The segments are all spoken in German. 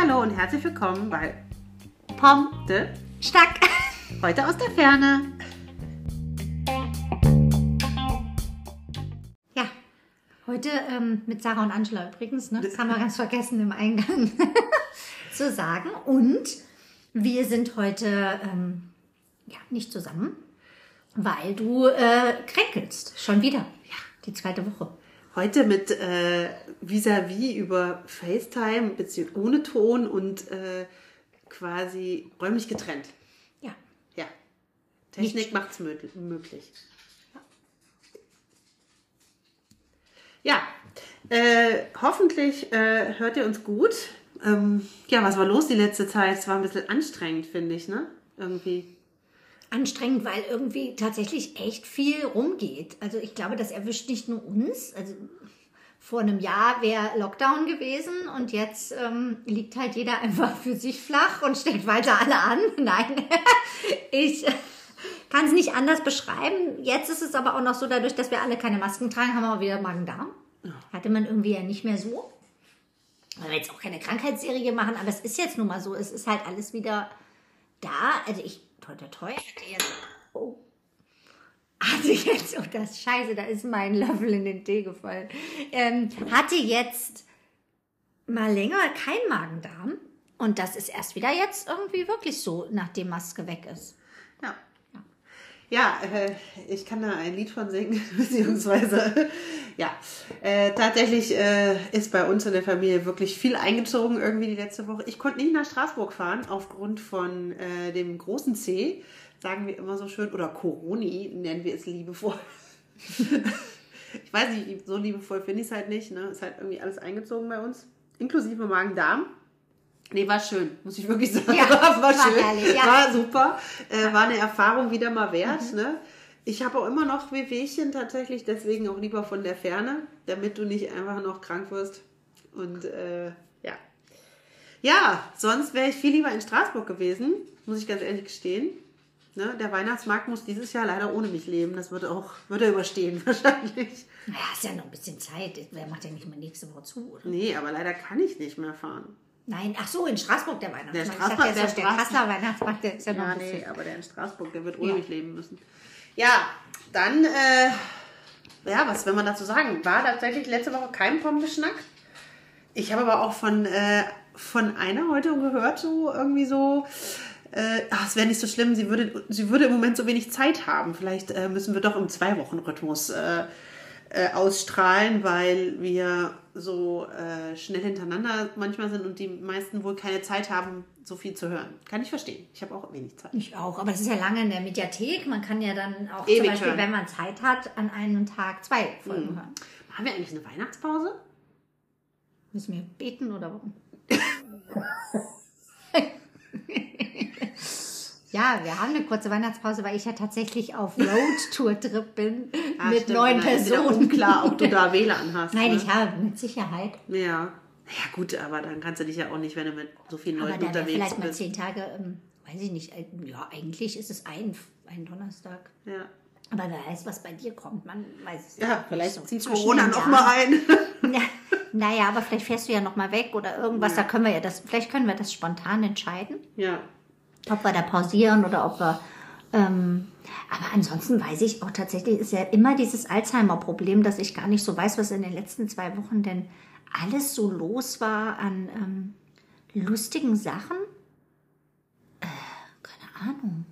Hallo und herzlich willkommen bei Pom de Stack. Heute aus der Ferne. Ja, heute ähm, mit Sarah und Angela übrigens. Ne? Das haben wir ganz vergessen im Eingang zu sagen. Und wir sind heute ähm, ja, nicht zusammen, weil du äh, kränkelst. Schon wieder. Ja, die zweite Woche. Heute mit äh, vis-à-vis über FaceTime, beziehungsweise ohne Ton und äh, quasi räumlich getrennt. Ja. Ja. Technik macht es möglich. Ja, äh, hoffentlich äh, hört ihr uns gut. Ähm, ja, was war los die letzte Zeit? Es war ein bisschen anstrengend, finde ich, ne? Irgendwie anstrengend, weil irgendwie tatsächlich echt viel rumgeht. Also ich glaube, das erwischt nicht nur uns. Also vor einem Jahr wäre Lockdown gewesen und jetzt ähm, liegt halt jeder einfach für sich flach und steckt weiter alle an. Nein, ich kann es nicht anders beschreiben. Jetzt ist es aber auch noch so, dadurch, dass wir alle keine Masken tragen, haben wir auch wieder Magen-Darm. Hatte man irgendwie ja nicht mehr so. Weil wir jetzt auch keine Krankheitsserie machen, aber es ist jetzt nun mal so, es ist halt alles wieder da. Also ich toi, toi, toi, hatte jetzt, oh, hatte jetzt, oh das Scheiße, da ist mein Löffel in den Tee gefallen, ähm, hatte jetzt mal länger kein Magen-Darm und das ist erst wieder jetzt irgendwie wirklich so, nachdem Maske weg ist. Ja. Äh, ich kann da ein Lied von singen, beziehungsweise, ja, äh, tatsächlich äh, ist bei uns in der Familie wirklich viel eingezogen irgendwie die letzte Woche. Ich konnte nicht nach Straßburg fahren aufgrund von äh, dem großen C, sagen wir immer so schön, oder Coroni nennen wir es liebevoll. ich weiß nicht, so liebevoll finde ich es halt nicht, ne? Ist halt irgendwie alles eingezogen bei uns, inklusive Magen-Darm. Nee, war schön, muss ich wirklich sagen. Ja, war, war schön, herrlich, ja. war super. Äh, war eine Erfahrung wieder mal wert. Mhm. Ne? Ich habe auch immer noch Wehwehchen tatsächlich, deswegen auch lieber von der Ferne, damit du nicht einfach noch krank wirst. Und äh, ja. Ja, sonst wäre ich viel lieber in Straßburg gewesen, muss ich ganz ehrlich gestehen. Ne? Der Weihnachtsmarkt muss dieses Jahr leider ohne mich leben. Das wird auch, wird er überstehen wahrscheinlich. Naja, ist ja noch ein bisschen Zeit. Wer macht ja nicht mal nächste Woche zu, oder? Nee, aber leider kann ich nicht mehr fahren. Nein, ach so, in Straßburg der Weihnachtsmarkt. Der Straßburg, der, der, Kasseler Weihnachtsmarkt, der ist ja, ja noch nee, aber der in Straßburg, der wird ohne ja. leben müssen. Ja, dann, äh, ja, was will man dazu sagen? War tatsächlich letzte Woche kein Pombeschnack. Ich habe aber auch von, äh, von einer heute gehört, so irgendwie so, äh, ach, es wäre nicht so schlimm, sie würde, sie würde im Moment so wenig Zeit haben. Vielleicht äh, müssen wir doch im Zwei-Wochen-Rhythmus äh, äh, ausstrahlen, weil wir so äh, schnell hintereinander manchmal sind und die meisten wohl keine Zeit haben, so viel zu hören. Kann ich verstehen. Ich habe auch wenig Zeit. Ich auch, aber es ist ja lange in der Mediathek. Man kann ja dann auch Ewig zum Beispiel, hören. wenn man Zeit hat, an einem Tag zwei Folgen mhm. hören. Haben wir eigentlich eine Weihnachtspause? Müssen wir beten oder warum? Ja, wir haben eine kurze Weihnachtspause, weil ich ja tatsächlich auf Roadtour-Trip bin Ach, mit stimmt, neun Personen. Unklar, ob du da WLAN hast. Nein, ne? ich habe mit Sicherheit. Ja. Ja gut, aber dann kannst du dich ja auch nicht, wenn du mit so vielen Leuten aber dann unterwegs vielleicht bist. Vielleicht mal zehn Tage, ähm, weiß ich nicht. Äh, ja, eigentlich ist es ein, ein Donnerstag. Ja. Aber wer weiß, was bei dir kommt, man weiß es ja, nicht. vielleicht so zieht Corona noch mal ein. Na, naja, aber vielleicht fährst du ja noch mal weg oder irgendwas. Ja. Da können wir ja das, vielleicht können wir das spontan entscheiden. Ja ob wir da pausieren oder ob wir. Ähm, aber ansonsten weiß ich auch tatsächlich, ist ja immer dieses Alzheimer-Problem, dass ich gar nicht so weiß, was in den letzten zwei Wochen denn alles so los war an ähm, lustigen Sachen. Äh, keine Ahnung.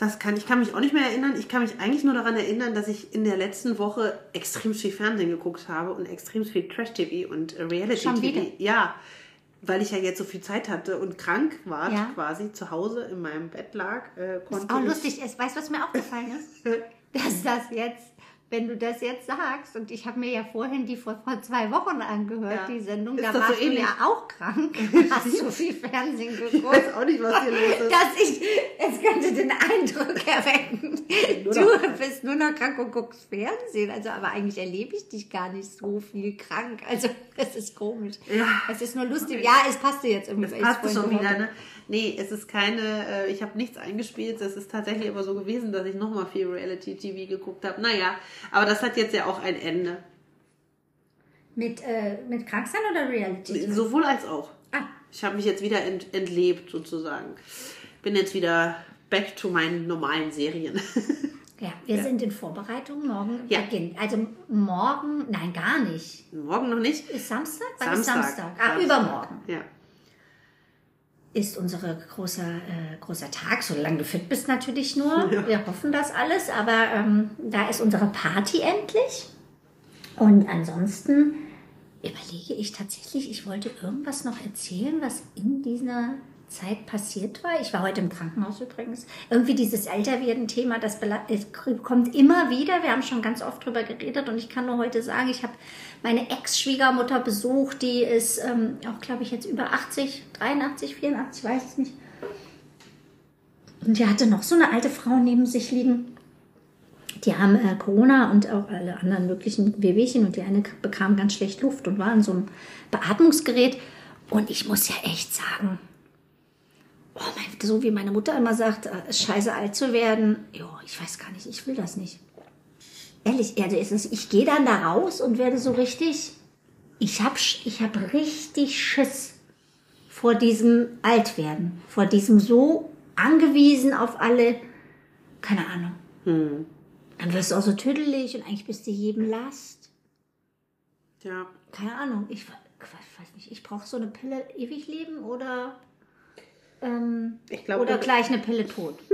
Das kann, ich kann mich auch nicht mehr erinnern. Ich kann mich eigentlich nur daran erinnern, dass ich in der letzten Woche extrem viel Fernsehen geguckt habe und extrem viel Trash-TV und Reality-TV. Ja, weil ich ja jetzt so viel Zeit hatte und krank war, ja. quasi zu Hause in meinem Bett lag, äh, konnte ist auch lustig. Weißt du, was mir aufgefallen ist? Dass das jetzt wenn du das jetzt sagst, und ich habe mir ja vorhin die vor, vor zwei Wochen angehört, ja. die Sendung, ist da warst so du ja auch krank, hast so viel Fernsehen geguckt. Ich weiß auch nicht, was hier los ist. Dass ich, es könnte den Eindruck erwecken, du bist nur noch krank und guckst Fernsehen. Also, aber eigentlich erlebe ich dich gar nicht so viel krank. Also, es ist komisch. Ja. Es ist nur lustig. Ja, es passte jetzt irgendwie. Es passte schon wieder, ne? Nee, es ist keine, äh, ich habe nichts eingespielt. Es ist tatsächlich aber so gewesen, dass ich nochmal viel Reality-TV geguckt habe. Naja, aber das hat jetzt ja auch ein Ende. Mit, äh, mit Kranksein oder Reality? Sowohl als auch. Ah. Ich habe mich jetzt wieder ent entlebt, sozusagen. Bin jetzt wieder back to meinen normalen Serien. Ja, wir sind in Vorbereitung. Morgen Ja. beginnt. Also morgen, nein, gar nicht. Morgen noch nicht. Ist Samstag? Wann ist Samstag. Samstag? Ah, Samstag. übermorgen Ja. Ist unser großer, äh, großer Tag, solange du fit bist natürlich nur. Wir hoffen das alles, aber ähm, da ist unsere Party endlich. Und ansonsten überlege ich tatsächlich, ich wollte irgendwas noch erzählen, was in dieser Zeit passiert war. Ich war heute im Krankenhaus übrigens. Irgendwie dieses Älterwerden-Thema, das kommt immer wieder. Wir haben schon ganz oft drüber geredet und ich kann nur heute sagen, ich habe meine Ex-Schwiegermutter besucht, die ist ähm, auch, glaube ich, jetzt über 80, 83, 84, weiß es nicht. Und die hatte noch so eine alte Frau neben sich liegen. Die haben äh, Corona und auch alle anderen möglichen Wehwehchen und die eine bekam ganz schlecht Luft und war in so einem Beatmungsgerät. Und ich muss ja echt sagen, oh mein, so wie meine Mutter immer sagt, äh, scheiße alt zu werden. Jo, ich weiß gar nicht, ich will das nicht. Ehrlich, also ist es, ich gehe dann da raus und werde so richtig, ich habe ich hab richtig Schiss vor diesem Altwerden, vor diesem so angewiesen auf alle, keine Ahnung. Dann wirst du auch so tüdelig und eigentlich bist du jedem Last. Ja. Keine Ahnung, ich, ich weiß nicht, ich brauche so eine Pille ewig leben oder, ähm, Ich glaube, oder gleich eine Pille tot.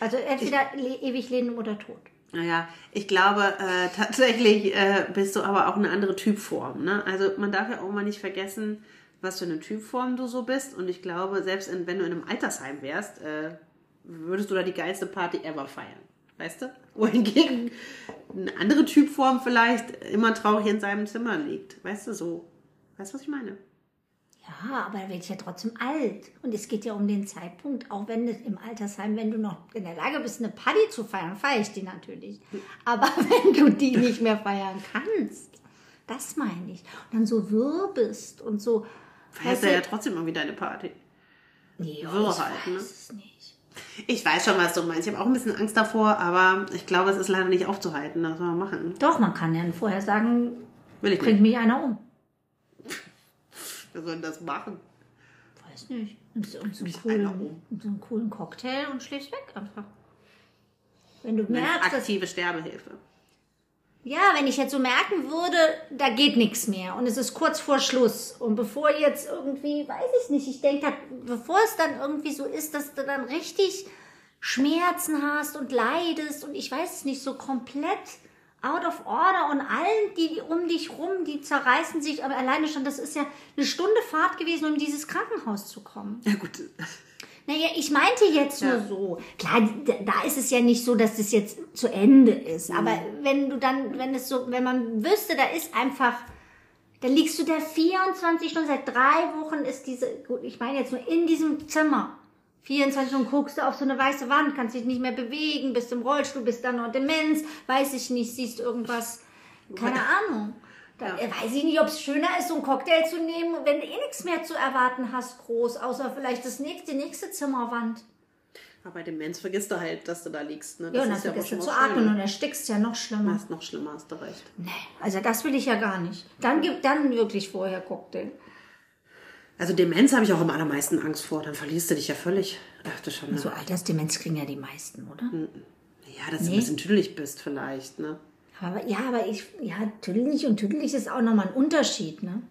Also entweder le ewig leben oder tot. Naja, ich glaube, äh, tatsächlich äh, bist du aber auch eine andere Typform. Ne? Also man darf ja auch mal nicht vergessen, was für eine Typform du so bist. Und ich glaube, selbst in, wenn du in einem Altersheim wärst, äh, würdest du da die geilste Party ever feiern. Weißt du? Wohingegen eine andere Typform vielleicht immer traurig in seinem Zimmer liegt. Weißt du, so. Weißt du, was ich meine? Ja, aber da werde ich ja trotzdem alt. Und es geht ja um den Zeitpunkt, auch wenn es im Altersheim, wenn du noch in der Lage bist, eine Party zu feiern, feiere ich die natürlich. Aber wenn du die nicht mehr feiern kannst, das meine ich. Und dann so wirr bist und so. Feierst du ja trotzdem irgendwie deine Party. nee, wirr ich halt, ne? weiß es nicht. Ich weiß schon, was du meinst. Ich habe auch ein bisschen Angst davor, aber ich glaube, es ist leider nicht aufzuhalten. Das soll man machen. Doch, man kann ja vorher sagen, Will ich bringt mich einer um. Wir sollen das machen. Weiß nicht. Und so, und so, einen, Mich einer coolen, um. und so einen coolen Cocktail und schläfst weg einfach. Wenn du Eine merkst, dass aktive Sterbehilfe. Ja, wenn ich jetzt so merken würde, da geht nichts mehr und es ist kurz vor Schluss und bevor jetzt irgendwie, weiß ich nicht, ich denke, bevor es dann irgendwie so ist, dass du dann richtig Schmerzen hast und leidest und ich weiß es nicht, so komplett out of order und allen, die um dich rum, die zerreißen sich, aber alleine schon, das ist ja eine Stunde Fahrt gewesen, um in dieses Krankenhaus zu kommen. Ja gut. Naja, ich meinte jetzt Ja. nur so. Klar, da ist es ja nicht so, dass das jetzt zu Ende ist. Mhm. Aber wenn du dann, wenn es so, wenn man wüsste, da ist einfach, da liegst du da 24 Stunden, seit drei Wochen ist diese, gut, ich meine jetzt nur in diesem Zimmer. 24 Stunden guckst du auf so eine weiße Wand, kannst dich nicht mehr bewegen, bist im Rollstuhl, bist dann noch Demenz, weiß ich nicht, siehst irgendwas, keine Ahnung. Da Ja. weiß ich nicht, ob es schöner ist, so einen Cocktail zu nehmen, wenn du eh nichts mehr zu erwarten hast, groß, außer vielleicht das nächste, die nächste Zimmerwand. Aber bei Demenz vergisst du halt, dass du da liegst. Ne? Ja, und dann ist ja auch vergisst du schon zu atmen und erstickst ja noch schlimmer. Das ist noch schlimmer, hast du recht. Nee, also das will ich ja gar nicht. Dann gibt dann wirklich vorher Cocktail. Also Demenz habe ich auch am allermeisten Angst vor. Dann verlierst du dich ja völlig. Ach du schon. Ne? So Altersdemenz kriegen ja die meisten, oder? Ja, dass du ein bisschen tüdelig bist vielleicht. Ne? Aber, ja, aber ich, ja, tüdelig und tüdelig ist auch nochmal ein Unterschied, ne?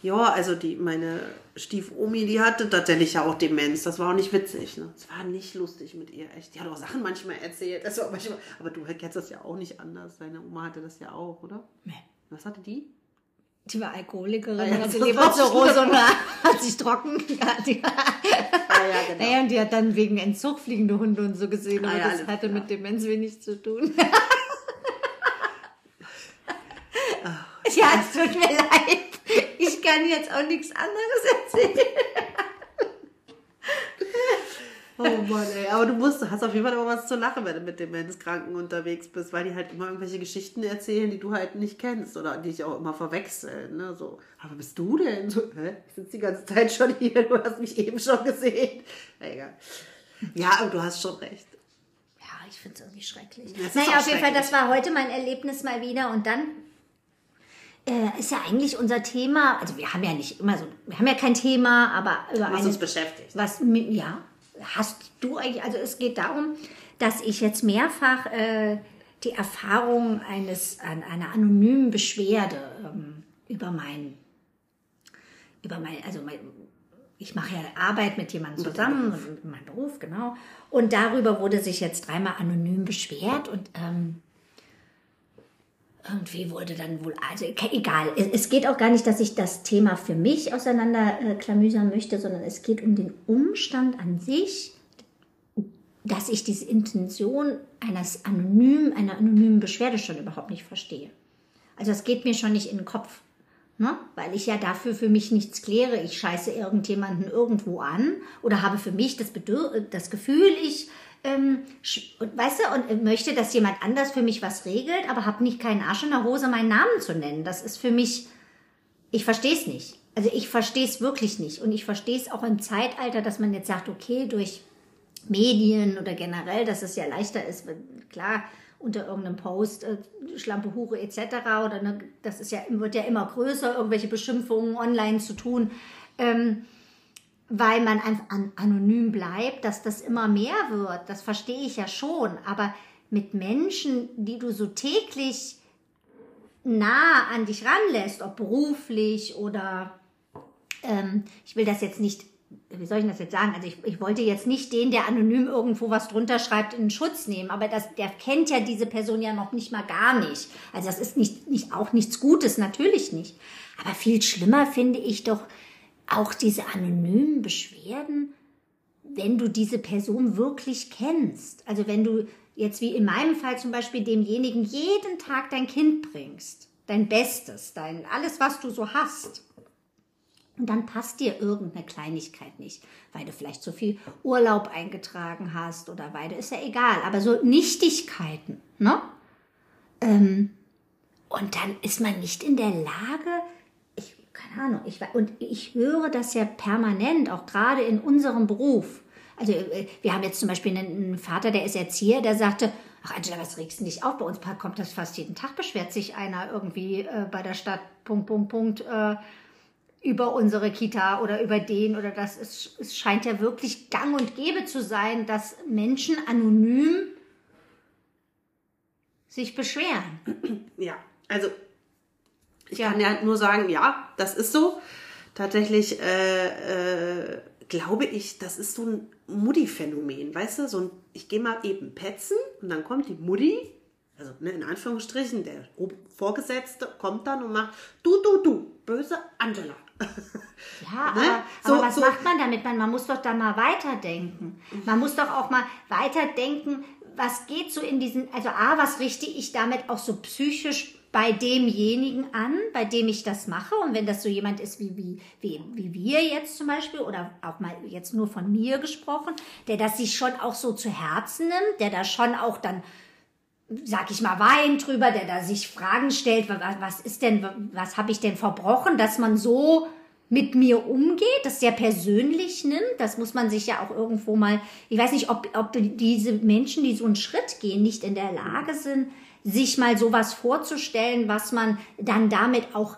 Ja, also die, meine Stiefomi, die hatte tatsächlich ja auch Demenz. Das war auch nicht witzig. Ne? Es war nicht lustig mit ihr, echt. Die hat auch Sachen manchmal erzählt. Das war manchmal, aber du kennst das ja auch nicht anders. Deine Oma hatte das ja auch, oder? Nee. Was hatte die? Die war Alkoholikerin, ja, hatte das Leberzirrhose und hat sich trocken. Ja, die, Ah, ja, genau. naja, und die hat dann wegen Entzug fliegende Hunde und so gesehen, Ah, aber ja, das hatte klar. mit Demenz wenig zu tun. ja, es tut mir leid. Ich kann jetzt auch nichts anderes erzählen. Oh Mann, ey. Aber du musst, hast auf jeden Fall immer was zu lachen, wenn du mit Demenzkranken unterwegs bist, weil die halt immer irgendwelche Geschichten erzählen, die du halt nicht kennst oder die dich auch immer verwechseln. Ne? So, aber bist du denn? So, hä? Ich sitze die ganze Zeit schon hier, du hast mich eben schon gesehen. Na, egal. Ja, aber du hast schon recht. Ja, ich finde es irgendwie schrecklich. Das naja, auf jeden Fall, das war heute mein Erlebnis mal wieder und dann äh, ist ja eigentlich unser Thema. Also wir haben ja nicht immer so, wir haben ja kein Thema, aber über Was eine, uns beschäftigt. was ja hast du eigentlich? Also es geht darum, dass ich jetzt mehrfach äh, die Erfahrung eines an, einer anonymen Beschwerde ähm, über mein über mein also mein, ich mache ja Arbeit mit jemandem zusammen mein Beruf genau und darüber wurde sich jetzt dreimal anonym beschwert und ähm, irgendwie wurde dann wohl, also egal, es, geht auch gar nicht, dass ich das Thema für mich auseinander äh, möchte, sondern es geht um den Umstand an sich, dass ich diese Intention eines anonymen, einer anonymen Beschwerde schon überhaupt nicht verstehe. Also es geht mir schon nicht in den Kopf, ne? weil ich ja dafür für mich nichts kläre. Ich scheiße irgendjemanden irgendwo an oder habe für mich das, Bedür das Gefühl, ich ähm, und, weißt du, und äh, möchte, dass jemand anders für mich was regelt, aber habe nicht keinen Arsch in der Hose, meinen Namen zu nennen. Das ist für mich, ich verstehe es nicht. Also ich verstehe es wirklich nicht. Und ich verstehe es auch im Zeitalter, dass man jetzt sagt, okay, durch Medien oder generell, dass es ja leichter ist, klar, unter irgendeinem Post, äh, Schlampe, Hure etc. oder ne, das ist ja, wird ja immer größer, irgendwelche Beschimpfungen online zu tun, ähm, weil man einfach an, anonym bleibt, dass das immer mehr wird. Das verstehe ich ja schon. Aber mit Menschen, die du so täglich nah an dich ranlässt, ob beruflich oder ähm, ich will das jetzt nicht, wie soll ich das jetzt sagen? Also ich, ich wollte jetzt nicht den, der anonym irgendwo was drunter schreibt, in Schutz nehmen, aber das, der kennt ja diese Person ja noch nicht mal gar nicht. Also das ist nicht, nicht auch nichts Gutes, natürlich nicht. Aber viel schlimmer finde ich doch auch diese anonymen Beschwerden, wenn du diese Person wirklich kennst. Also wenn du jetzt wie in meinem Fall zum Beispiel demjenigen jeden Tag dein Kind bringst, dein Bestes, dein alles, was du so hast. Und dann passt dir irgendeine Kleinigkeit nicht, weil du vielleicht zu viel Urlaub eingetragen hast oder weil du, ist ja egal, aber so Nichtigkeiten, ne? Ähm, und dann ist man nicht in der Lage, keine Ahnung, ich, und ich höre das ja permanent, auch gerade in unserem Beruf. Also äh, wir haben jetzt zum Beispiel einen, Vater, der ist Erzieher, der sagte, ach Angela, was regst du dich auf? Bei uns kommt das fast jeden Tag, beschwert sich einer irgendwie äh, bei der Stadt, Punkt, Punkt, Punkt, äh, über unsere Kita oder über den oder das. Es, es scheint ja wirklich gang und gäbe zu sein, dass Menschen anonym sich beschweren. Ja, also ich Ja. kann ja nur sagen, ja, das ist so. Tatsächlich äh, äh, glaube ich, das ist so ein Mutti-Phänomen, weißt du? So ein, ich gehe mal eben petzen und dann kommt die Mutti, also ne, in Anführungsstrichen, der Vorgesetzte kommt dann und macht, du, du, du, böse Angela. Ja, Ne? aber, So- aber was so- macht man damit? Man, man muss doch da mal weiterdenken. Man muss doch auch mal weiterdenken, was geht so in diesen, also A, was richte ich damit auch so psychisch bei demjenigen an, bei dem ich das mache. Und wenn das so jemand ist wie, wie, wie, wie wir jetzt zum Beispiel, oder auch mal jetzt nur von mir gesprochen, der das sich schon auch so zu Herzen nimmt, der da schon auch dann sag ich mal, Wein drüber, der da sich Fragen stellt, was, was ist denn, was habe ich denn verbrochen, dass man so mit mir umgeht, das sehr persönlich nimmt. Das muss man sich ja auch irgendwo mal, ich weiß nicht, ob, ob diese Menschen, die so einen Schritt gehen, nicht in der Lage sind, sich mal sowas vorzustellen, was man dann damit auch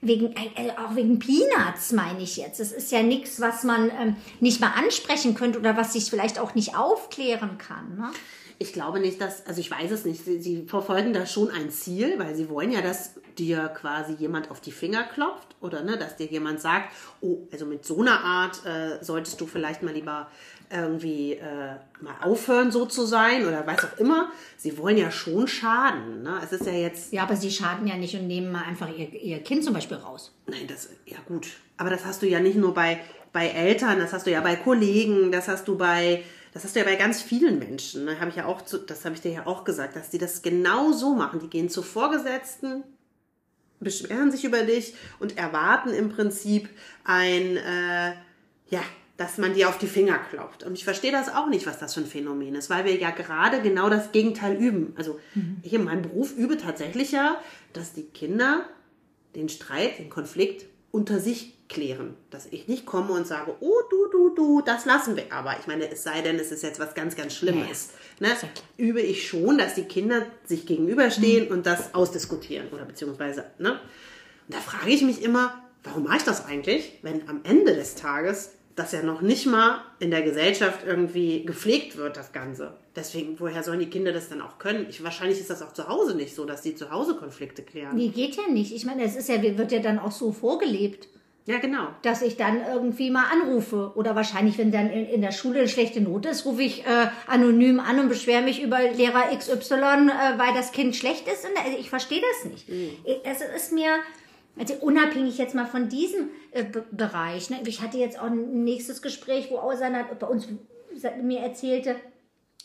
wegen, also auch wegen Peanuts meine ich jetzt. Es ist ja nichts, was man ähm, nicht mal ansprechen könnte oder was sich vielleicht auch nicht aufklären kann. Ne? Ich glaube nicht, dass, also ich weiß es nicht, sie, sie verfolgen da schon ein Ziel, weil sie wollen ja, dass dir quasi jemand auf die Finger klopft oder ne, dass dir jemand sagt, oh, also mit so einer Art äh, solltest du vielleicht mal lieber irgendwie äh, mal aufhören, so zu sein oder was auch immer. Sie wollen ja schon schaden. Ne? Es ist ja jetzt, Ja, aber sie schaden ja nicht und nehmen mal einfach ihr, ihr Kind zum Beispiel raus. nein, das, ja gut, aber das hast du ja nicht nur bei, bei Eltern, das hast du ja bei Kollegen, das hast du bei, das hast du ja bei ganz vielen Menschen. Ne? Hab ich ja auch, zu, das habe ich dir ja auch gesagt, dass die das genau so machen. Die gehen zu Vorgesetzten, beschweren sich über dich und erwarten im Prinzip ein, äh, ja, dass man dir auf die Finger klopft. Und ich verstehe das auch nicht, was das für ein Phänomen ist, weil wir ja gerade genau das Gegenteil üben. Also ich in meinem Beruf übe tatsächlich ja, dass die Kinder den Streit, den Konflikt unter sich klären. Dass ich nicht komme und sage, oh du, du, du, das lassen wir. Aber ich meine, es sei denn, es ist jetzt was ganz, ganz Schlimmes. Ne? Übe ich schon, dass die Kinder sich gegenüberstehen und das ausdiskutieren oder beziehungsweise, ne? Und da frage ich mich immer, warum mache ich das eigentlich, wenn am Ende des Tages das ja noch nicht mal in der Gesellschaft irgendwie gepflegt wird, das Ganze. Deswegen, woher sollen die Kinder das dann auch können? Ich, wahrscheinlich ist das auch zu Hause nicht so, dass die zu Hause Konflikte klären. Nee, geht ja nicht. Ich meine, es ist ja, wird ja dann auch so vorgelebt. Ja, genau. Dass ich dann irgendwie mal anrufe. Oder wahrscheinlich, wenn dann in, in der Schule eine schlechte Note ist, rufe ich äh, anonym an und beschwere mich über Lehrer XY, äh, weil das Kind schlecht ist. Und, also ich verstehe das nicht. Mhm. Es ist mir, also unabhängig jetzt mal von diesem äh, Bereich. Ne? Ich hatte jetzt auch ein nächstes Gespräch, wo Ausander bei uns mir erzählte,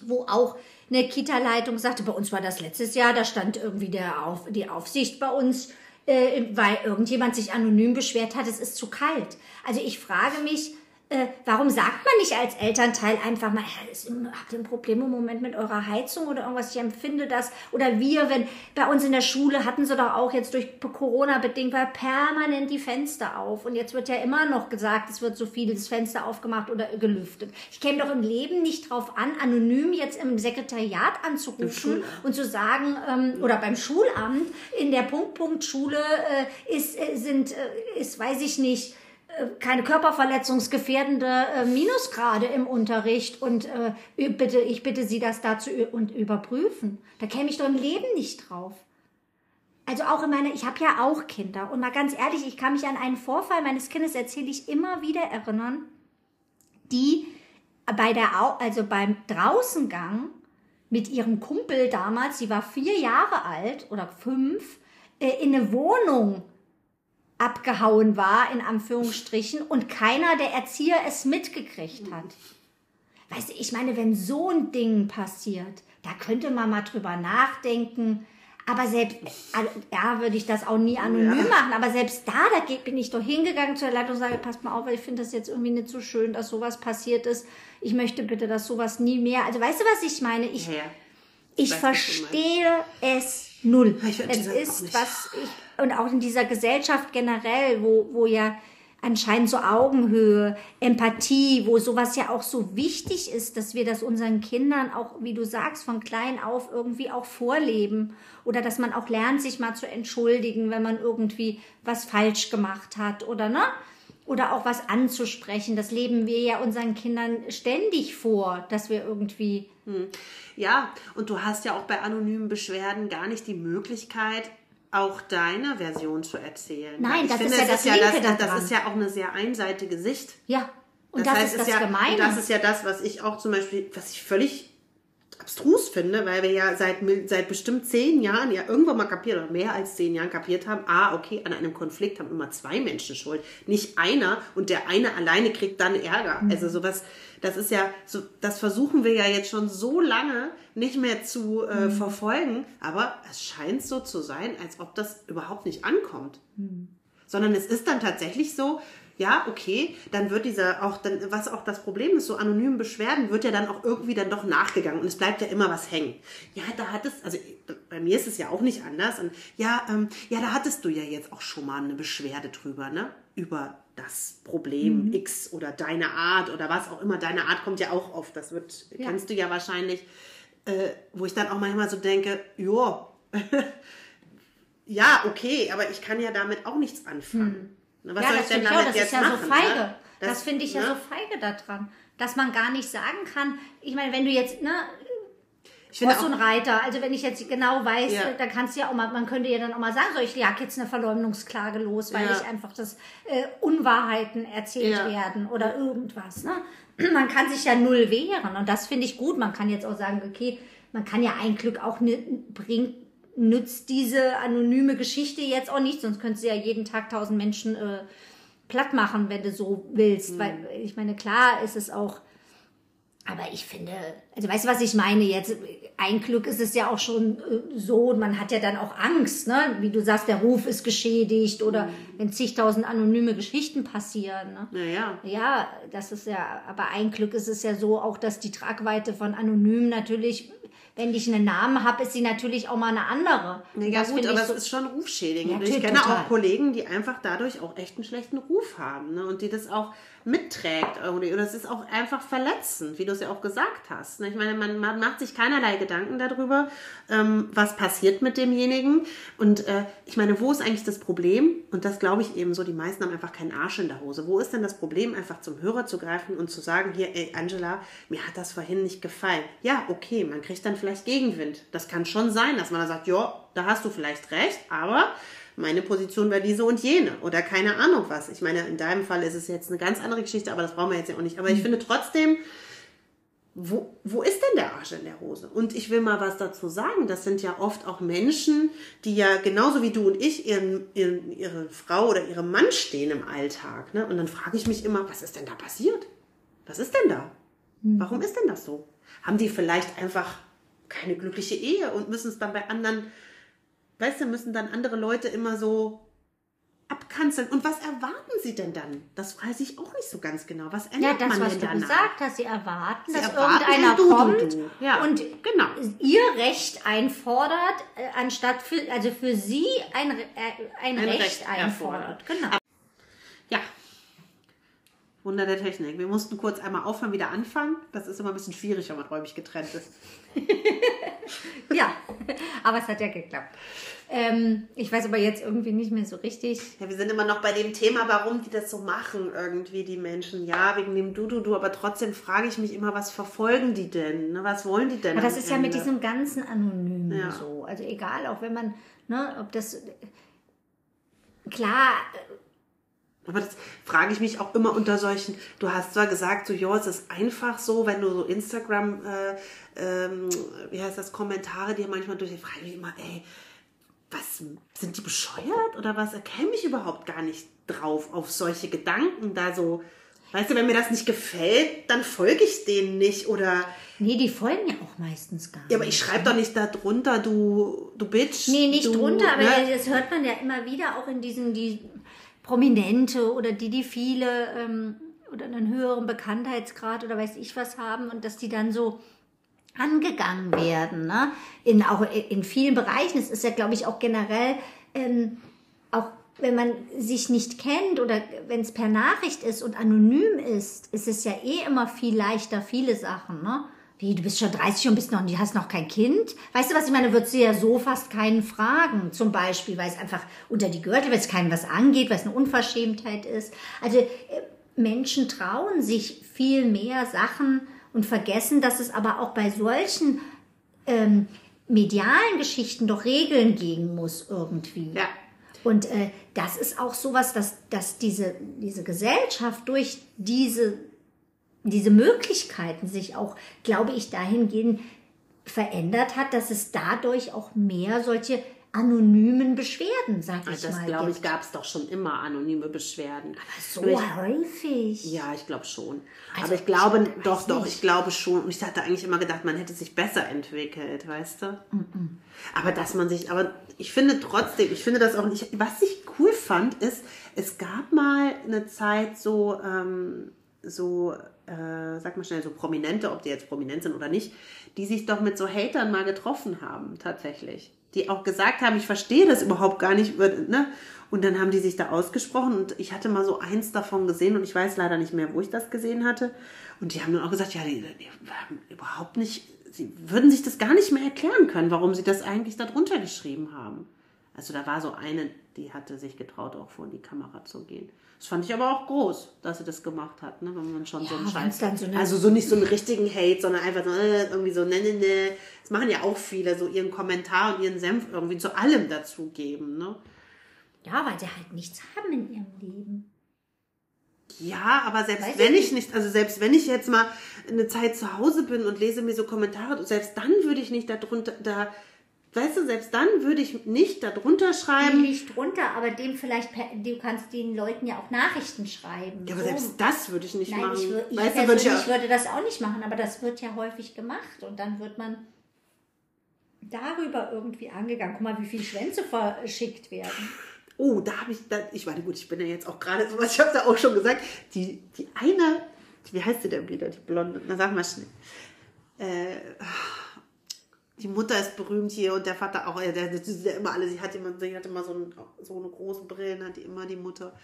wo auch eine Kita-Leitung sagte, bei uns war das letztes Jahr, da stand irgendwie der Auf, die Aufsicht bei uns äh, weil irgendjemand sich anonym beschwert hat, es ist zu kalt. Also ich frage mich, äh, warum sagt man nicht als Elternteil einfach mal, habt ihr ein Problem im Moment mit eurer Heizung oder irgendwas? Ich empfinde das. Oder wir, wenn bei uns in der Schule hatten sie doch auch jetzt durch Corona bedingt, weil permanent die Fenster auf. Und jetzt wird ja immer noch gesagt, es wird so viel das Fenster aufgemacht oder gelüftet. Ich käme doch im Leben nicht drauf an, anonym jetzt im Sekretariat anzurufen und zu sagen, ähm, oder beim Schulamt, in der Punkt-Punkt-Schule äh, ist, äh, sind, äh, ist, weiß ich nicht, keine körperverletzungsgefährdende äh, Minusgrade im Unterricht und äh, bitte, ich bitte Sie, das dazu und überprüfen. Da käme ich doch im Leben nicht drauf. Also auch in meiner, ich habe ja auch Kinder und mal ganz ehrlich, ich kann mich an einen Vorfall meines Kindes erzähle ich immer wieder erinnern, die bei der, also beim Draußengang mit ihrem Kumpel damals, sie war vier Jahre alt oder fünf, äh, in eine Wohnung abgehauen war, in Anführungsstrichen, und keiner der Erzieher es mitgekriegt hat. Weißt du, ich meine, wenn so ein Ding passiert, da könnte man mal drüber nachdenken. Aber selbst, also, ja, würde ich das auch nie anonym ja. machen. Aber selbst da, da bin ich doch hingegangen zur Leitung und sage, passt mal auf, weil ich finde das jetzt irgendwie nicht so schön, dass sowas passiert ist. Ich möchte bitte, dass sowas nie mehr. Also weißt du, was ich meine? Ich, ja. ich, ich verstehe es null. es ist, was ich und auch in dieser Gesellschaft generell, wo, wo ja anscheinend so Augenhöhe, Empathie, wo sowas ja auch so wichtig ist, dass wir das unseren Kindern auch, wie du sagst, von klein auf irgendwie auch vorleben oder dass man auch lernt, sich mal zu entschuldigen, wenn man irgendwie was falsch gemacht hat oder ne? Oder auch was anzusprechen. Das leben wir ja unseren Kindern ständig vor, dass wir irgendwie. Hm. Ja, und du hast ja auch bei anonymen Beschwerden gar nicht die Möglichkeit, auch deine Version zu erzählen. Nein, das finde, ist ja das, ist ja das, das ist ja auch eine sehr einseitige Sicht. Ja, und das, das heißt, ist das ja, Gemeine. Das ist ja das, was ich auch zum Beispiel, was ich völlig abstrus finde, weil wir ja seit, seit bestimmt zehn Jahren ja irgendwann mal kapiert oder mehr als zehn Jahren kapiert haben, ah, okay, an einem Konflikt haben immer zwei Menschen Schuld, nicht einer und der eine alleine kriegt dann Ärger. Mhm. Also sowas, das ist ja, so, das versuchen wir ja jetzt schon so lange nicht mehr zu äh, mhm. verfolgen, aber es scheint so zu sein, als ob das überhaupt nicht ankommt. Mhm. Sondern es ist dann tatsächlich so, ja, okay, dann wird dieser auch, dann, was auch das Problem ist, so anonymen Beschwerden wird ja dann auch irgendwie dann doch nachgegangen und es bleibt ja immer was hängen. Ja, da hattest, also bei mir ist es ja auch nicht anders. Und ja, ähm, ja, da hattest du ja jetzt auch schon mal eine Beschwerde drüber, ne? Über das Problem mhm. X oder deine Art oder was auch immer. Deine Art kommt ja auch oft, das wird, ja. kennst du ja wahrscheinlich, äh, wo ich dann auch manchmal so denke, ja, ja, okay, aber ich kann ja damit auch nichts anfangen. Mhm. Was ja, soll ich denn damit auch, das jetzt ist ja machen, so feige. Ne? Das, das finde ich ja ne? so feige daran, dass man gar nicht sagen kann. Ich meine, wenn du jetzt, ne, ich finde so ein Reiter. Also wenn ich jetzt genau weiß, ja. dann kannst du ja auch mal, man könnte ja dann auch mal sagen, so ich jag jetzt eine Verleumdungsklage los, weil ja. ich einfach das äh, Unwahrheiten erzählt ja. werden oder irgendwas. Ne? Man kann sich ja null wehren und das finde ich gut. Man kann jetzt auch sagen, okay, man kann ja ein Glück auch bringt nützt diese anonyme Geschichte jetzt auch nicht, sonst könntest du ja jeden Tag tausend Menschen äh, platt machen, wenn du so willst. Mhm. Weil ich meine, klar ist es auch, aber ich finde, also weißt du, was ich meine jetzt? Ein Glück ist es ja auch schon äh, so, man hat ja dann auch Angst, ne? Wie du sagst, der Ruf ist geschädigt oder mhm. wenn zigtausend anonyme Geschichten passieren. Ne? Naja. Ja, das ist ja, aber ein Glück ist es ja so auch, dass die Tragweite von anonym natürlich wenn ich einen Namen habe, ist sie natürlich auch mal eine andere. Ja, ja Das gut, aber es so- ist schon rufschädigend. Ja, ich kenne total. auch Kollegen, die einfach dadurch auch echt einen schlechten Ruf haben ne? und die das auch mitträgt irgendwie. Und das ist auch einfach verletzend, wie du es ja auch gesagt hast. ne? Ich meine, man, macht sich keinerlei Gedanken darüber, ähm, was passiert mit demjenigen. Und äh, ich meine, wo ist eigentlich das Problem? Und das glaube ich eben so, die meisten haben einfach keinen Arsch in der Hose. Wo ist denn das Problem, einfach zum Hörer zu greifen und zu sagen, hier, ey, Angela, mir hat das vorhin nicht gefallen. Ja, okay, man kriegt dann vielleicht Gegenwind. Das kann schon sein, dass man dann sagt, ja, da hast du vielleicht recht, aber meine Position wäre diese und jene oder keine Ahnung was. Ich meine, in deinem Fall ist es jetzt eine ganz andere Geschichte, aber das brauchen wir jetzt ja auch nicht. Aber ich finde trotzdem, wo, wo ist denn der Arsch in der Hose? Und ich will mal was dazu sagen. Das sind ja oft auch Menschen, die ja genauso wie du und ich ihren, ihren, ihre Frau oder ihrem Mann stehen im Alltag. Ne? Und dann frage ich mich immer, was ist denn da passiert? Was ist denn da? Warum ist denn das so? Haben die vielleicht einfach keine glückliche Ehe und müssen es dann bei anderen, weißt du, müssen dann andere Leute immer so abkanzeln. Und was erwarten sie denn dann? Das weiß ich auch nicht so ganz genau. Was Ja, ändert das, man was denn du danach? gesagt hast, sie erwarten, dass erwarten irgendeiner ein Du, du, kommt du. Ja, und genau. ihr Recht einfordert, äh, anstatt für, also für sie ein, äh, ein, Ein Recht, Recht einfordert. Genau. Ja. Wunder der Technik. Wir mussten kurz einmal aufhören, wieder anfangen. Das ist immer ein bisschen schwierig, wenn man räumlich getrennt ist. Ja, aber es hat ja geklappt. Ähm, ich weiß aber jetzt irgendwie nicht mehr so richtig. Ja, wir sind immer noch bei dem Thema, warum die das so machen, irgendwie die Menschen. Ja, wegen dem Du-Du-Du, aber trotzdem frage ich mich immer, was verfolgen die denn? Ne? Was wollen die denn? Aber das ist ja mit Ende? diesem ganzen Anonymen Ja. so. Also egal, auch wenn man, ne, ob das klar, Aber das frage ich mich auch immer unter solchen. Du hast zwar gesagt, so, ja, es ist einfach so, wenn du so Instagram, äh, ähm, wie heißt das, Kommentare dir manchmal durch, frage ich mich immer, ey, was, sind die bescheuert oder was? Käme ich überhaupt gar nicht drauf, auf solche Gedanken da so. Weißt du, wenn mir das nicht gefällt, dann folge ich denen nicht oder. nee, die folgen ja auch meistens gar nicht. Ja, aber ich schreibe doch nicht da drunter, du, du Bitch. Nee, nicht du, drunter, aber ne? das hört man ja immer wieder auch in diesen, die Prominente oder die, die viele ähm, oder einen höheren Bekanntheitsgrad oder weiß ich was haben und dass die dann so angegangen werden, ne? In, auch in vielen Bereichen. Es ist ja, glaube ich, auch generell, ähm, auch wenn man sich nicht kennt oder wenn es per Nachricht ist und anonym ist, ist es ja eh immer viel leichter, viele Sachen, ne? Wie, du bist schon 30 und bist noch, hast noch kein Kind? Weißt du, was ich meine? Würdest du ja so fast keinen fragen. Zum Beispiel, weil es einfach unter die Gürtel, weil es keinem was angeht, weil es eine Unverschämtheit ist. Also, äh, Menschen trauen sich viel mehr Sachen und vergessen, dass es aber auch bei solchen ähm, medialen Geschichten doch Regeln geben muss irgendwie. Ja. Und äh, das ist auch sowas, dass, dass diese, diese Gesellschaft durch diese, diese Möglichkeiten sich auch, glaube ich, dahingehend verändert hat, dass es dadurch auch mehr solche anonymen Beschwerden, sag ich Also das mal, glaube ich, gab es doch schon immer anonyme Beschwerden. so Nur ich, häufig. Ja, ich glaube schon. Also, Aber ich glaube, ich doch, doch, nicht. ich glaube schon. Und ich hatte eigentlich immer gedacht, man hätte sich besser entwickelt, weißt du? Aber dass man sich, aber ich finde trotzdem, ich finde das auch nicht, was ich cool fand, ist, es gab mal eine Zeit so, ähm, so, äh, sag mal schnell, so Prominente, ob die jetzt prominent sind oder nicht, die sich doch mit so Hatern mal getroffen haben, tatsächlich. Die auch gesagt haben, ich verstehe das überhaupt gar nicht, ne? Und dann haben die sich da ausgesprochen und ich hatte mal so eins davon gesehen und ich weiß leider nicht mehr, wo ich das gesehen hatte. Und die haben dann auch gesagt, ja, die, die haben überhaupt nicht, sie würden sich das gar nicht mehr erklären können, warum sie das eigentlich da drunter geschrieben haben. Also da war so eine, die hatte sich getraut, auch vor die Kamera zu gehen. Das fand ich aber auch groß, dass sie das gemacht hat, ne? wenn man schon so einen Ja, Scheiß. so also so nicht so einen richtigen Hate, sondern einfach so äh, irgendwie so, ne, ne, ne. Das machen ja auch viele, so ihren Kommentar und ihren Senf irgendwie zu allem dazugeben, ne? Ja, weil sie halt nichts haben in ihrem Leben. Ja, aber selbst Weiß wenn ich nicht. nicht, also selbst wenn ich jetzt mal eine Zeit zu Hause bin und lese mir so Kommentare, selbst dann würde ich nicht darunter, da, weißt du, selbst dann würde ich nicht darunter schreiben. liegt drunter, aber dem vielleicht, du kannst den Leuten ja auch Nachrichten schreiben. Ja, aber So. selbst das würde ich nicht Nein, machen. ich, wür- ich weißt du, würde ich ja, würde das auch nicht machen, aber das wird ja häufig gemacht und dann wird man darüber irgendwie angegangen. Guck mal, wie viele Schwänze verschickt werden. oh, da habe ich, da, ich meine, gut, ich bin ja jetzt auch gerade sowas, ich habe da auch schon gesagt, die, die eine, wie heißt sie denn wieder, die Blonde? Na, sag mal schnell. Äh, Die Mutter ist berühmt hier und der Vater auch. Der, der, der immer alle, sie hat immer, sie hat immer so, ein, so eine große Brille, hat immer die Mutter.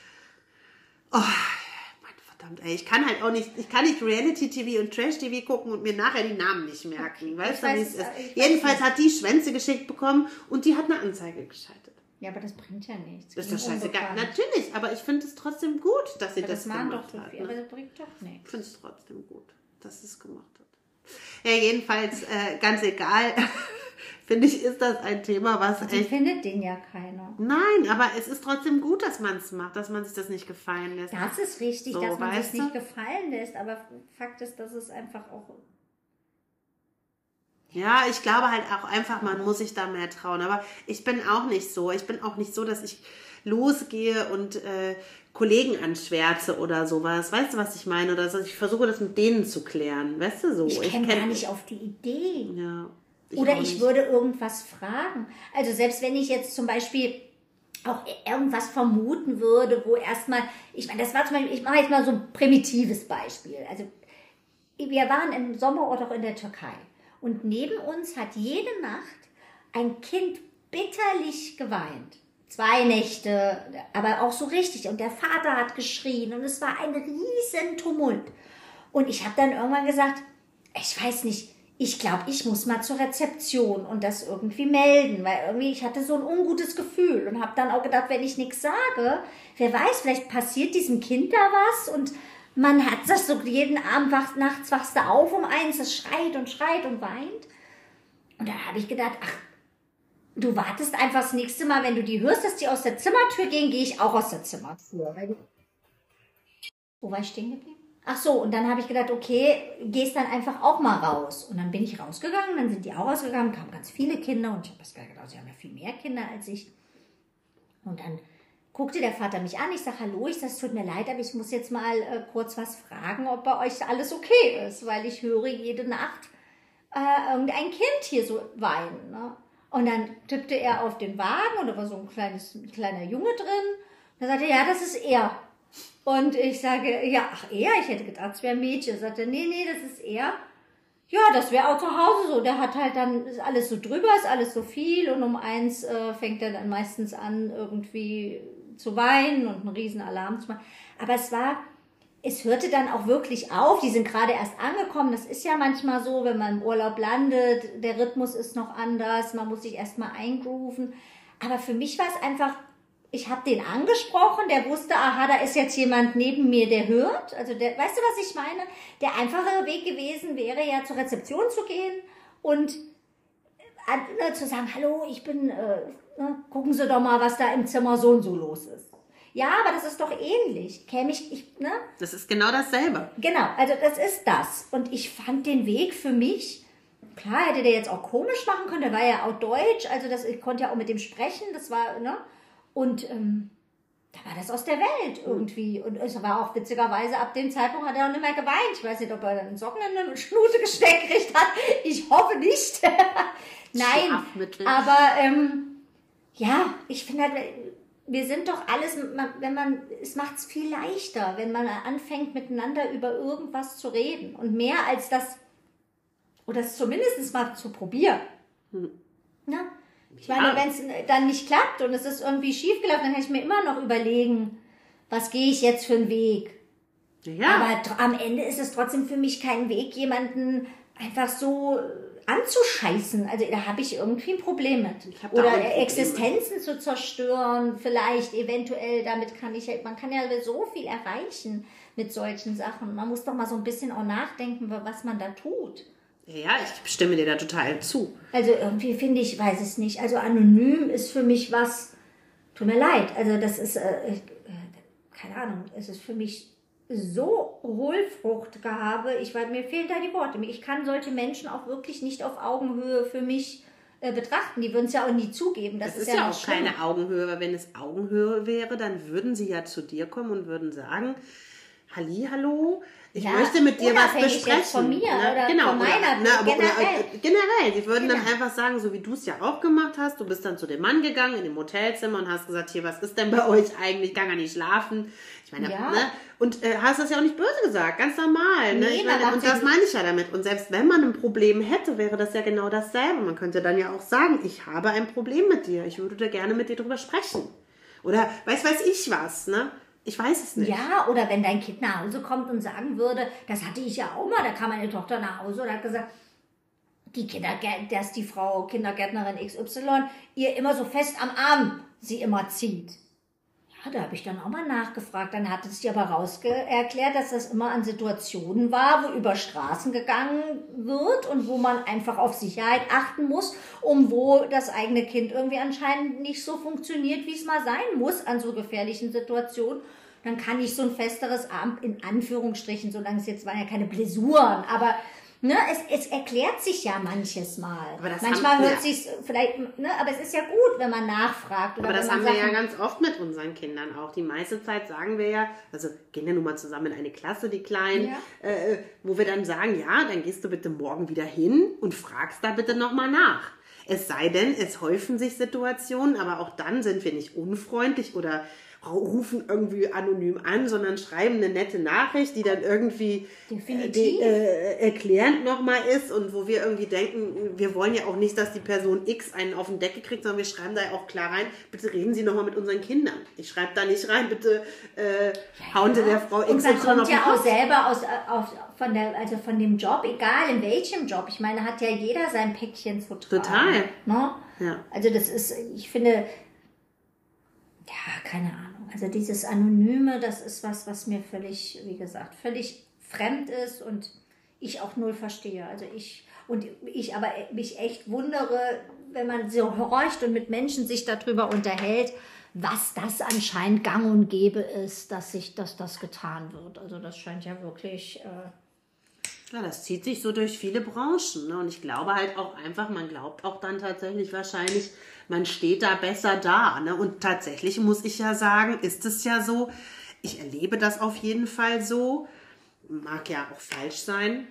Oh, mein verdammt, ey, ich kann halt auch nicht, ich kann nicht Reality-TV und Trash-TV gucken und mir nachher die Namen nicht merken. Weißt du, wie es ist? Jedenfalls hat die Schwänze geschickt bekommen und die hat eine Anzeige geschaltet. Ja, aber das bringt ja nichts. Das ist doch scheißegal. Natürlich, aber ich finde es trotzdem gut, dass sie Aber das, das machen gemacht doch so hat. viele, aber Ne? das bringt doch nichts. Ich finde es trotzdem gut, dass sie es gemacht hat. Ja, jedenfalls, äh, ganz egal, finde ich, ist das ein Thema, was echt. findet den ja keiner. Nein, aber es ist trotzdem gut, dass man es macht, dass man sich das nicht gefallen lässt. Das ist richtig, So, dass man sich nicht gefallen lässt, aber Fakt ist, dass es einfach auch. Ja, ich glaube halt auch einfach, man muss sich da mehr trauen. Aber ich bin auch nicht so. Ich bin auch nicht so, dass ich losgehe und äh, Kollegen anschwärze oder sowas. Weißt du, was ich meine? Oder so. Ich versuche das mit denen zu klären. Weißt du so? Ich käme kenn- gar nicht auf die Idee. Ja. Oder auch ich würde irgendwas fragen. Also selbst wenn ich jetzt zum Beispiel auch irgendwas vermuten würde, wo erstmal, ich meine, das war zum Beispiel, ich mache jetzt mal so ein primitives Beispiel. Also wir waren im Sommerort auch in der Türkei und neben uns hat jede Nacht ein Kind bitterlich geweint. Zwei Nächte, aber auch so richtig. Und der Vater hat geschrien und es war ein riesen Tumult. Und ich habe dann irgendwann gesagt, ich weiß nicht, ich glaube, ich muss mal zur Rezeption und das irgendwie melden, weil irgendwie ich hatte so ein ungutes Gefühl und habe dann auch gedacht, wenn ich nichts sage, wer weiß, vielleicht passiert diesem Kind da was und man hat das so jeden Abend wach, nachts wachst du auf um eins, es schreit und schreit und weint. Und da habe ich gedacht, ach, du wartest einfach das nächste Mal, wenn du die hörst, dass die aus der Zimmertür gehen, gehe ich auch aus der Zimmertür. Wo war ich stehen geblieben? Ach so, und dann habe ich gedacht, okay, gehst dann einfach auch mal raus. Und dann bin ich rausgegangen, dann sind die auch rausgegangen, kamen ganz viele Kinder und ich habe das gar gedacht, sie haben ja viel mehr Kinder als ich. Und dann guckte der Vater mich an, ich sage, hallo, ich sage, es tut mir leid, aber ich muss jetzt mal äh, kurz was fragen, ob bei euch alles okay ist, weil ich höre jede Nacht äh, irgendein Kind hier so weinen. Ne? Und dann tippte er auf den Wagen und da war so ein kleines, ein kleiner Junge drin. Sagte er, ja, das ist er. Und ich sage, ja, ach er, ich hätte gedacht, es wäre ein Mädchen. Er sagte, nee, nee, das ist er. Ja, das wäre auch zu Hause so. Der hat halt dann, ist alles so drüber, ist alles so viel und um eins äh, fängt er dann meistens an, irgendwie zu weinen und einen riesen Alarm zu machen. Aber es war, es hörte dann auch wirklich auf. Die sind gerade erst angekommen. Das ist ja manchmal so, wenn man im Urlaub landet. Der Rhythmus ist noch anders. Man muss sich erstmal eingrooven. Aber für mich war es einfach, ich habe den angesprochen. Der wusste, aha, da ist jetzt jemand neben mir, der hört. Also, der, weißt du, was ich meine? Der einfache Weg gewesen wäre ja zur Rezeption zu gehen und an- ne, zu sagen, hallo, ich bin, äh, ne, gucken Sie doch mal, was da im Zimmer so und so los ist. Ja, aber das ist doch ähnlich. Käme ich, ich, ne? Das ist genau dasselbe. Genau, also das ist das. Und ich fand den Weg für mich, klar hätte der jetzt auch komisch machen können, der war ja auch deutsch, also das, ich konnte ja auch mit dem sprechen, das war, ne? Und ähm, da war das aus der Welt irgendwie. Und es war auch witzigerweise, ab dem Zeitpunkt hat er auch nicht mehr geweint. Ich weiß nicht, ob er einen Socken in eine Schnute gesteckt gekriegt hat. Ich hoffe nicht. Nein, aber ähm, ja, ich finde halt, wir sind doch alles, wenn man, es macht es viel leichter, wenn man anfängt miteinander über irgendwas zu reden und mehr als das, oder es zumindest mal zu probieren. Na? Ich meine, Ja. wenn es dann nicht klappt und es ist irgendwie schiefgelaufen, dann kann ich mir immer noch überlegen, was gehe ich jetzt für einen Weg. Ja. Aber am Ende ist es trotzdem für mich kein Weg, jemanden einfach so anzuscheißen. Also da habe ich irgendwie ein Problem mit. Ich Oder Existenzen zu zerstören, vielleicht, eventuell, damit kann ich, man kann ja so viel erreichen mit solchen Sachen. Man muss doch mal so ein bisschen auch nachdenken, was man da tut. ja, ich stimme dir da total zu. Also irgendwie finde ich, weiß es nicht. Also anonym ist für mich was, tut mir leid. Also das ist, äh, äh, keine Ahnung, es ist für mich so Hohlfruchtgehabe. Ich, weil mir fehlen da die Worte. Ich kann solche Menschen auch wirklich nicht auf Augenhöhe für mich äh, betrachten. Die würden es ja auch nie zugeben. Das, Das ist ja noch auch schlimmer. keine Augenhöhe, weil wenn es Augenhöhe wäre, dann würden sie ja zu dir kommen und würden sagen, Halli, hallo, ich Ja, möchte mit dir was besprechen. von mir ne? oder genau, von meiner- oder, aber, generell. Oder, äh, generell. Sie würden dann Genau. einfach sagen, so wie du es ja auch gemacht hast, du bist dann zu dem Mann gegangen in dem Hotelzimmer und hast gesagt, hier, was ist denn bei euch eigentlich? Ich kann gar nicht schlafen. Ich meine, Ja. ne? Und äh, hast das ja auch nicht böse gesagt, ganz normal. Ne? Nee, meine, und das meine ich ja damit. Und selbst wenn man ein Problem hätte, wäre das ja genau dasselbe. Man könnte dann ja auch sagen, ich habe ein Problem mit dir. Ich würde da gerne mit dir drüber sprechen. Oder weiß weiß ich was, ne? Ich weiß es nicht. Ja, oder wenn dein Kind nach Hause kommt und sagen würde, das hatte ich ja auch mal, da kam meine Tochter nach Hause und hat gesagt, die Kindergär dass die Frau Kindergärtnerin XY ihr immer so fest am Arm sie immer zieht. Ja, da habe ich dann auch mal nachgefragt. Dann hat es sie aber rausge erklärt, dass das immer an Situationen war, wo über Straßen gegangen wird und wo man einfach auf Sicherheit achten muss, um wo das eigene Kind irgendwie anscheinend nicht so funktioniert, wie es mal sein muss an so gefährlichen Situationen. Dann kann ich so ein festeres Arm in Anführungsstrichen, solange es jetzt waren ja keine Blessuren, aber Ne, es, es erklärt sich ja manches Mal. Aber das Manchmal haben- hört ja. sich's vielleicht, ne, aber es ist ja gut, wenn man nachfragt. Oder Aber das haben wir ja ganz oft mit unseren Kindern auch. Die meiste Zeit sagen wir ja, also gehen ja nun mal zusammen in eine Klasse, die Kleinen, Ja. äh, wo wir dann sagen, ja, dann gehst du bitte morgen wieder hin und fragst da bitte nochmal nach. Es sei denn, es häufen sich Situationen, aber auch dann sind wir nicht unfreundlich oder rufen irgendwie anonym an, sondern schreiben eine nette Nachricht, die dann irgendwie äh, Definitiv. die, äh, erklärend nochmal ist und wo wir irgendwie denken, wir wollen ja auch nicht, dass die Person X einen auf den Deckel kriegt, sondern wir schreiben da ja auch klar rein, bitte reden Sie nochmal mit unseren Kindern. Ich schreibe da nicht rein, bitte äh, hauen Sie der Frau Und XY man kommt ja auch selber aus, äh, auf, von, der, also von dem Job, egal in welchem Job. Ich meine, hat ja jeder sein Päckchen zu tragen. Total. Ne? Ja. Also das ist, ich finde, ja, keine Ahnung. Also dieses Anonyme, das ist was, was mir völlig, wie gesagt, völlig fremd ist und ich auch null verstehe. Also ich, und ich aber mich echt wundere, wenn man so horcht und mit Menschen sich darüber unterhält, was das anscheinend gang und gäbe ist, dass sich, dass das getan wird. Also das scheint ja wirklich, äh, Ja, das zieht sich so durch viele Branchen. Ne? Und ich glaube halt auch einfach, man glaubt auch dann tatsächlich wahrscheinlich, man steht da besser da. Ne? Und tatsächlich muss ich ja sagen, ist es ja so, ich erlebe das auf jeden Fall so, mag ja auch falsch sein,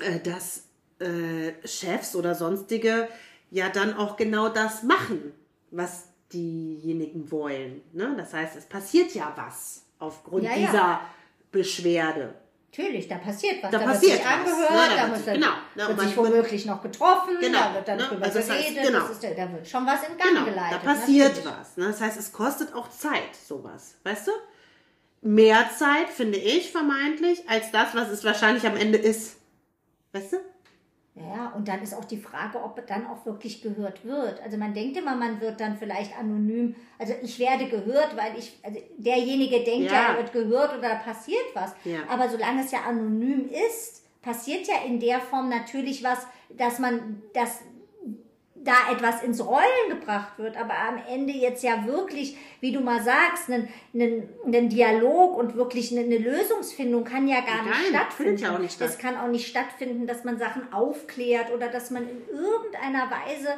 äh, dass äh, Chefs oder sonstige ja dann auch genau das machen, was diejenigen wollen. Ne? Das heißt, es passiert ja was aufgrund Ja, ja. dieser Beschwerde. Natürlich, da passiert was. Da wird passiert sich was, angehört, ne, da da wird dann, genau, ne, wird sich womöglich noch getroffen, Genau, da wird dann ne, drüber also das heißt, geredet, genau. der- da wird schon was in Gang Genau, geleitet. da passiert natürlich. was. Ne? Das heißt, es kostet auch Zeit, sowas. Weißt du? Mehr Zeit, finde ich, vermeintlich, als das, was es wahrscheinlich am Ende ist. Weißt du? Ja, und dann ist auch die Frage, ob dann auch wirklich gehört wird. Also man denkt immer, man wird dann vielleicht anonym, also ich werde gehört, weil ich, also derjenige denkt ja, er wird gehört oder da passiert was. Ja. Aber solange es ja anonym ist, passiert ja in der Form natürlich was, dass man, dass da etwas ins Rollen gebracht wird, aber am Ende jetzt ja wirklich, wie du mal sagst, einen, einen, einen Dialog und wirklich eine, eine Lösungsfindung kann ja gar nicht Nein, stattfinden. findet ja nicht statt. Es kann auch nicht stattfinden, dass man Sachen aufklärt oder dass man in irgendeiner Weise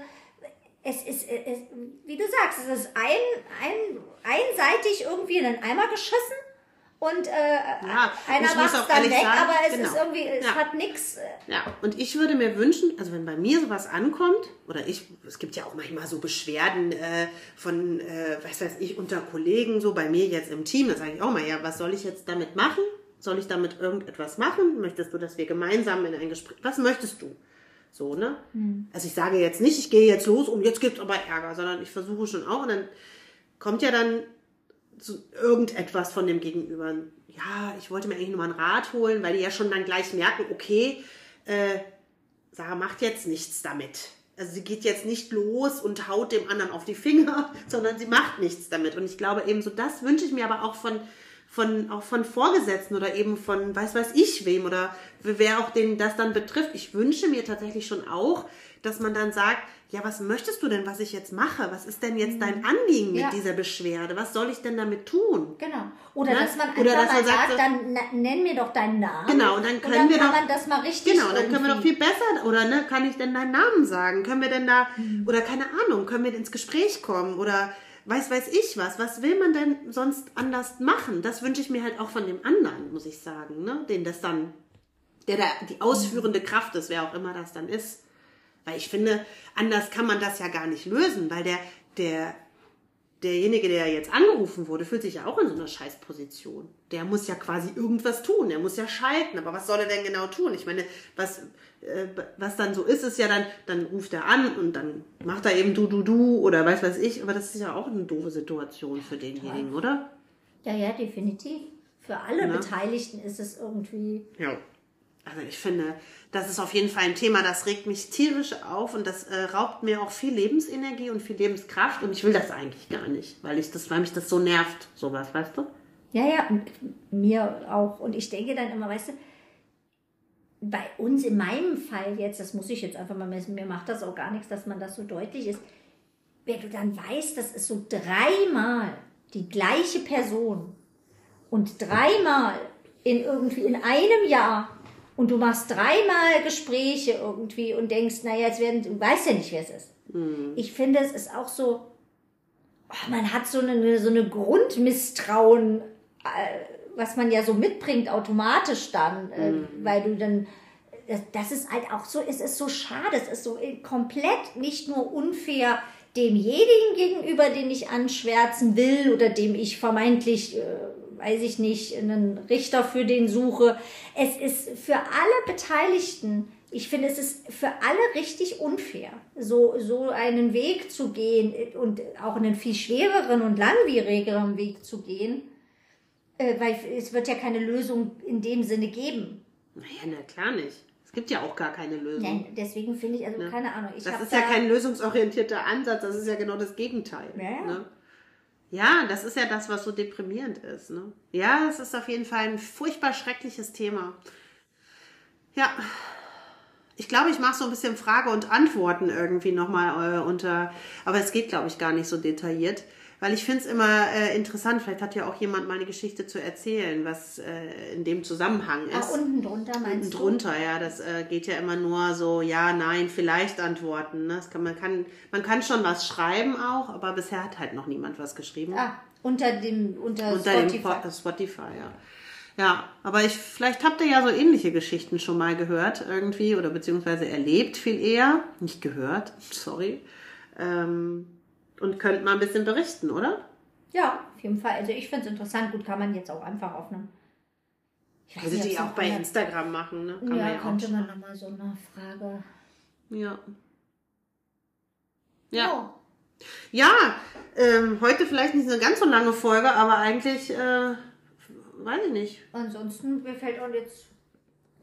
es ist, es, wie du sagst, es ist ein, ein, einseitig irgendwie in den Eimer geschissen und äh, Ja, einer macht es dann weg, sagen, aber es genau. ist irgendwie, es Ja. hat nichts. Ja, und ich würde mir wünschen, also wenn bei mir sowas ankommt, oder ich, es gibt ja auch manchmal so Beschwerden äh, von, äh, was weiß ich, unter Kollegen, so bei mir jetzt im Team, da sage ich auch mal, ja, was soll ich jetzt damit machen? Soll ich damit irgendetwas machen? Möchtest du, dass wir gemeinsam in ein Gespräch, was möchtest du? So, ne? Also ich sage jetzt nicht, ich gehe jetzt los und jetzt gibt's aber Ärger, sondern ich versuche schon auch und dann kommt ja dann zu irgendetwas von dem Gegenüber. Ja, ich wollte mir eigentlich nur mal einen Rat holen, weil die ja schon dann gleich merken, okay, äh, Sarah macht jetzt nichts damit. Also sie geht jetzt nicht los und haut dem anderen auf die Finger, sondern sie macht nichts damit. Und ich glaube eben so, das wünsche ich mir aber auch von, von, auch von Vorgesetzten oder eben von weiß weiß ich wem oder wer auch den das dann betrifft. Ich wünsche mir tatsächlich schon auch, dass man dann sagt, ja, was möchtest du denn, was ich jetzt mache? Was ist denn jetzt dein Anliegen mit Ja. dieser Beschwerde? Was soll ich denn damit tun? Genau. Oder Ne? dass man einfach Oder dass man sagt, sagt, dann na, nenn mir doch deinen Namen. Genau, und dann können dann wir kann doch- man das mal richtig Genau, dann können wir doch viel besser, oder ne, kann ich denn deinen Namen sagen? Können wir denn da, oder keine Ahnung, können wir ins Gespräch kommen? Oder weiß, weiß ich was. Was will man denn sonst anders machen? Das wünsche ich mir halt auch von dem anderen, muss ich sagen, ne? Den das dann, der da die ausführende Kraft ist, wer auch immer das dann ist. Weil ich finde, anders kann man das ja gar nicht lösen, weil der, der, derjenige, der jetzt angerufen wurde, fühlt sich ja auch in so einer Scheißposition. Der muss ja quasi irgendwas tun, der muss ja schalten. Aber was soll er denn genau tun? Ich meine, was, was dann so ist, ist ja dann, dann ruft er an und dann macht er eben du, du, du oder weiß was ich. Aber das ist ja auch eine doofe Situation für denjenigen, oder? Ja, ja, definitiv. Für alle Na? Beteiligten ist es irgendwie. Ja. Also ich finde, das ist auf jeden Fall ein Thema, das regt mich tierisch auf und das äh, raubt mir auch viel Lebensenergie und viel Lebenskraft und ich will das eigentlich gar nicht, weil ich das, weil mich das so nervt, sowas, weißt du? Ja, ja, mir auch. Und ich denke dann immer, weißt du, bei uns in meinem Fall jetzt, das muss ich jetzt einfach mal messen, mir macht das auch gar nichts, dass man das so deutlich ist. Wenn du dann weißt, das ist so dreimal die gleiche Person und dreimal in irgendwie in einem Jahr und du machst dreimal Gespräche irgendwie und denkst, naja, jetzt werden, du weißt ja nicht, wer es ist. Ich finde, es ist auch so, oh, man hat so eine, so eine Grundmisstrauen, äh, was man ja so mitbringt automatisch dann, äh, weil du dann, das, ist halt auch so, es ist so schade, es ist so äh, komplett nicht nur unfair demjenigen gegenüber, den ich anschwärzen will oder dem ich vermeintlich, äh, weiß ich nicht, einen Richter für den suche. Es ist für alle Beteiligten, ich finde, es ist für alle richtig unfair, so, so einen Weg zu gehen und auch einen viel schwereren und langwierigeren Weg zu gehen, äh, weil es wird ja keine Lösung in dem Sinne geben. Naja, na klar nicht. Es gibt ja auch gar keine Lösung. Nein, deswegen finde ich, also keine Ahnung. Ich das ist da, ja kein lösungsorientierter Ansatz, das ist ja genau das Gegenteil. Ja, ja. Ne? Ja, das ist ja das, was so deprimierend ist. Ne? Ja, es ist auf jeden Fall ein furchtbar schreckliches Thema. Ja, ich glaube, ich mache so ein bisschen Frage und Antworten irgendwie nochmal äh, unter, aber es geht, glaube ich, gar nicht so detailliert, weil ich finde es immer äh, interessant, vielleicht hat ja auch jemand mal eine Geschichte zu erzählen, was äh, in dem Zusammenhang ist. Ah, unten drunter meinst Unten du? drunter, ja, das äh, geht ja immer nur so, ja, nein, vielleicht antworten. Ne? Das kann, man, kann, man kann schon was schreiben auch, aber bisher hat halt noch niemand was geschrieben. Ah, unter dem, unter, Unter Spotify. dem Po- Spotify, ja. Ja, aber ich, vielleicht habt ihr ja so ähnliche Geschichten schon mal gehört irgendwie oder beziehungsweise erlebt viel eher. Nicht gehört, sorry. Ähm, und könnt mal ein bisschen berichten, oder? Ja, auf jeden Fall. Also ich finde es interessant. Gut, kann man jetzt auch einfach auf einem. Nicht, die auch bei einer- Instagram machen, ne? Kann Ja, man ja könnte auch. man nochmal so eine Frage. Ja. Ja. Oh. Ja, ähm, heute vielleicht nicht eine ganz so lange Folge, aber eigentlich, äh, weiß ich nicht, Ansonsten, mir fällt auch jetzt.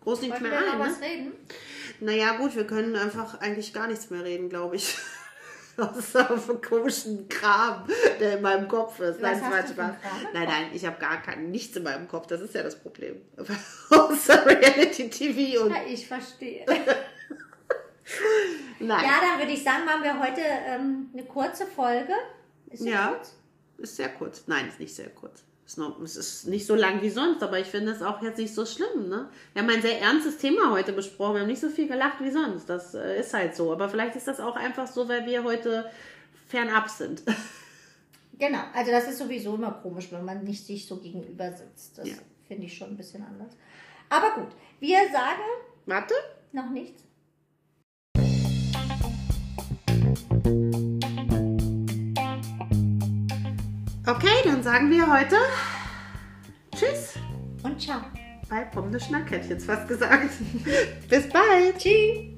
groß nichts mehr wir ein. Ne? was reden? Naja, gut, wir können einfach eigentlich gar nichts mehr reden, glaube ich. Außer vom komischen Kram, der in meinem Kopf ist. Nein, einen Kram im Nein, nein, ich habe gar kein, nichts in meinem Kopf. Das ist ja das Problem. Außer Reality TV und Ja, ich verstehe. nein. Ja, dann würde ich sagen, machen wir heute ähm, eine kurze Folge. Ist Ja. kurz? Ist sehr kurz. Nein, ist nicht sehr kurz. Ist noch, es ist nicht so lang wie sonst, aber ich finde es auch jetzt nicht so schlimm. Ne? Wir haben ein sehr ernstes Thema heute besprochen. Wir haben nicht so viel gelacht wie sonst. Das äh, ist halt so. Aber vielleicht ist das auch einfach so, weil wir heute fernab sind. Genau, also das ist sowieso immer komisch, wenn man nicht sich so gegenüber sitzt. Das Ja. finde ich schon ein bisschen anders. Aber gut, wir sagen Warte. noch nichts. Okay, dann sagen wir heute Tschüss. Und ciao. Bei Pommes Schnack hätte ich jetzt fast gesagt. Bis bald. Tschüss.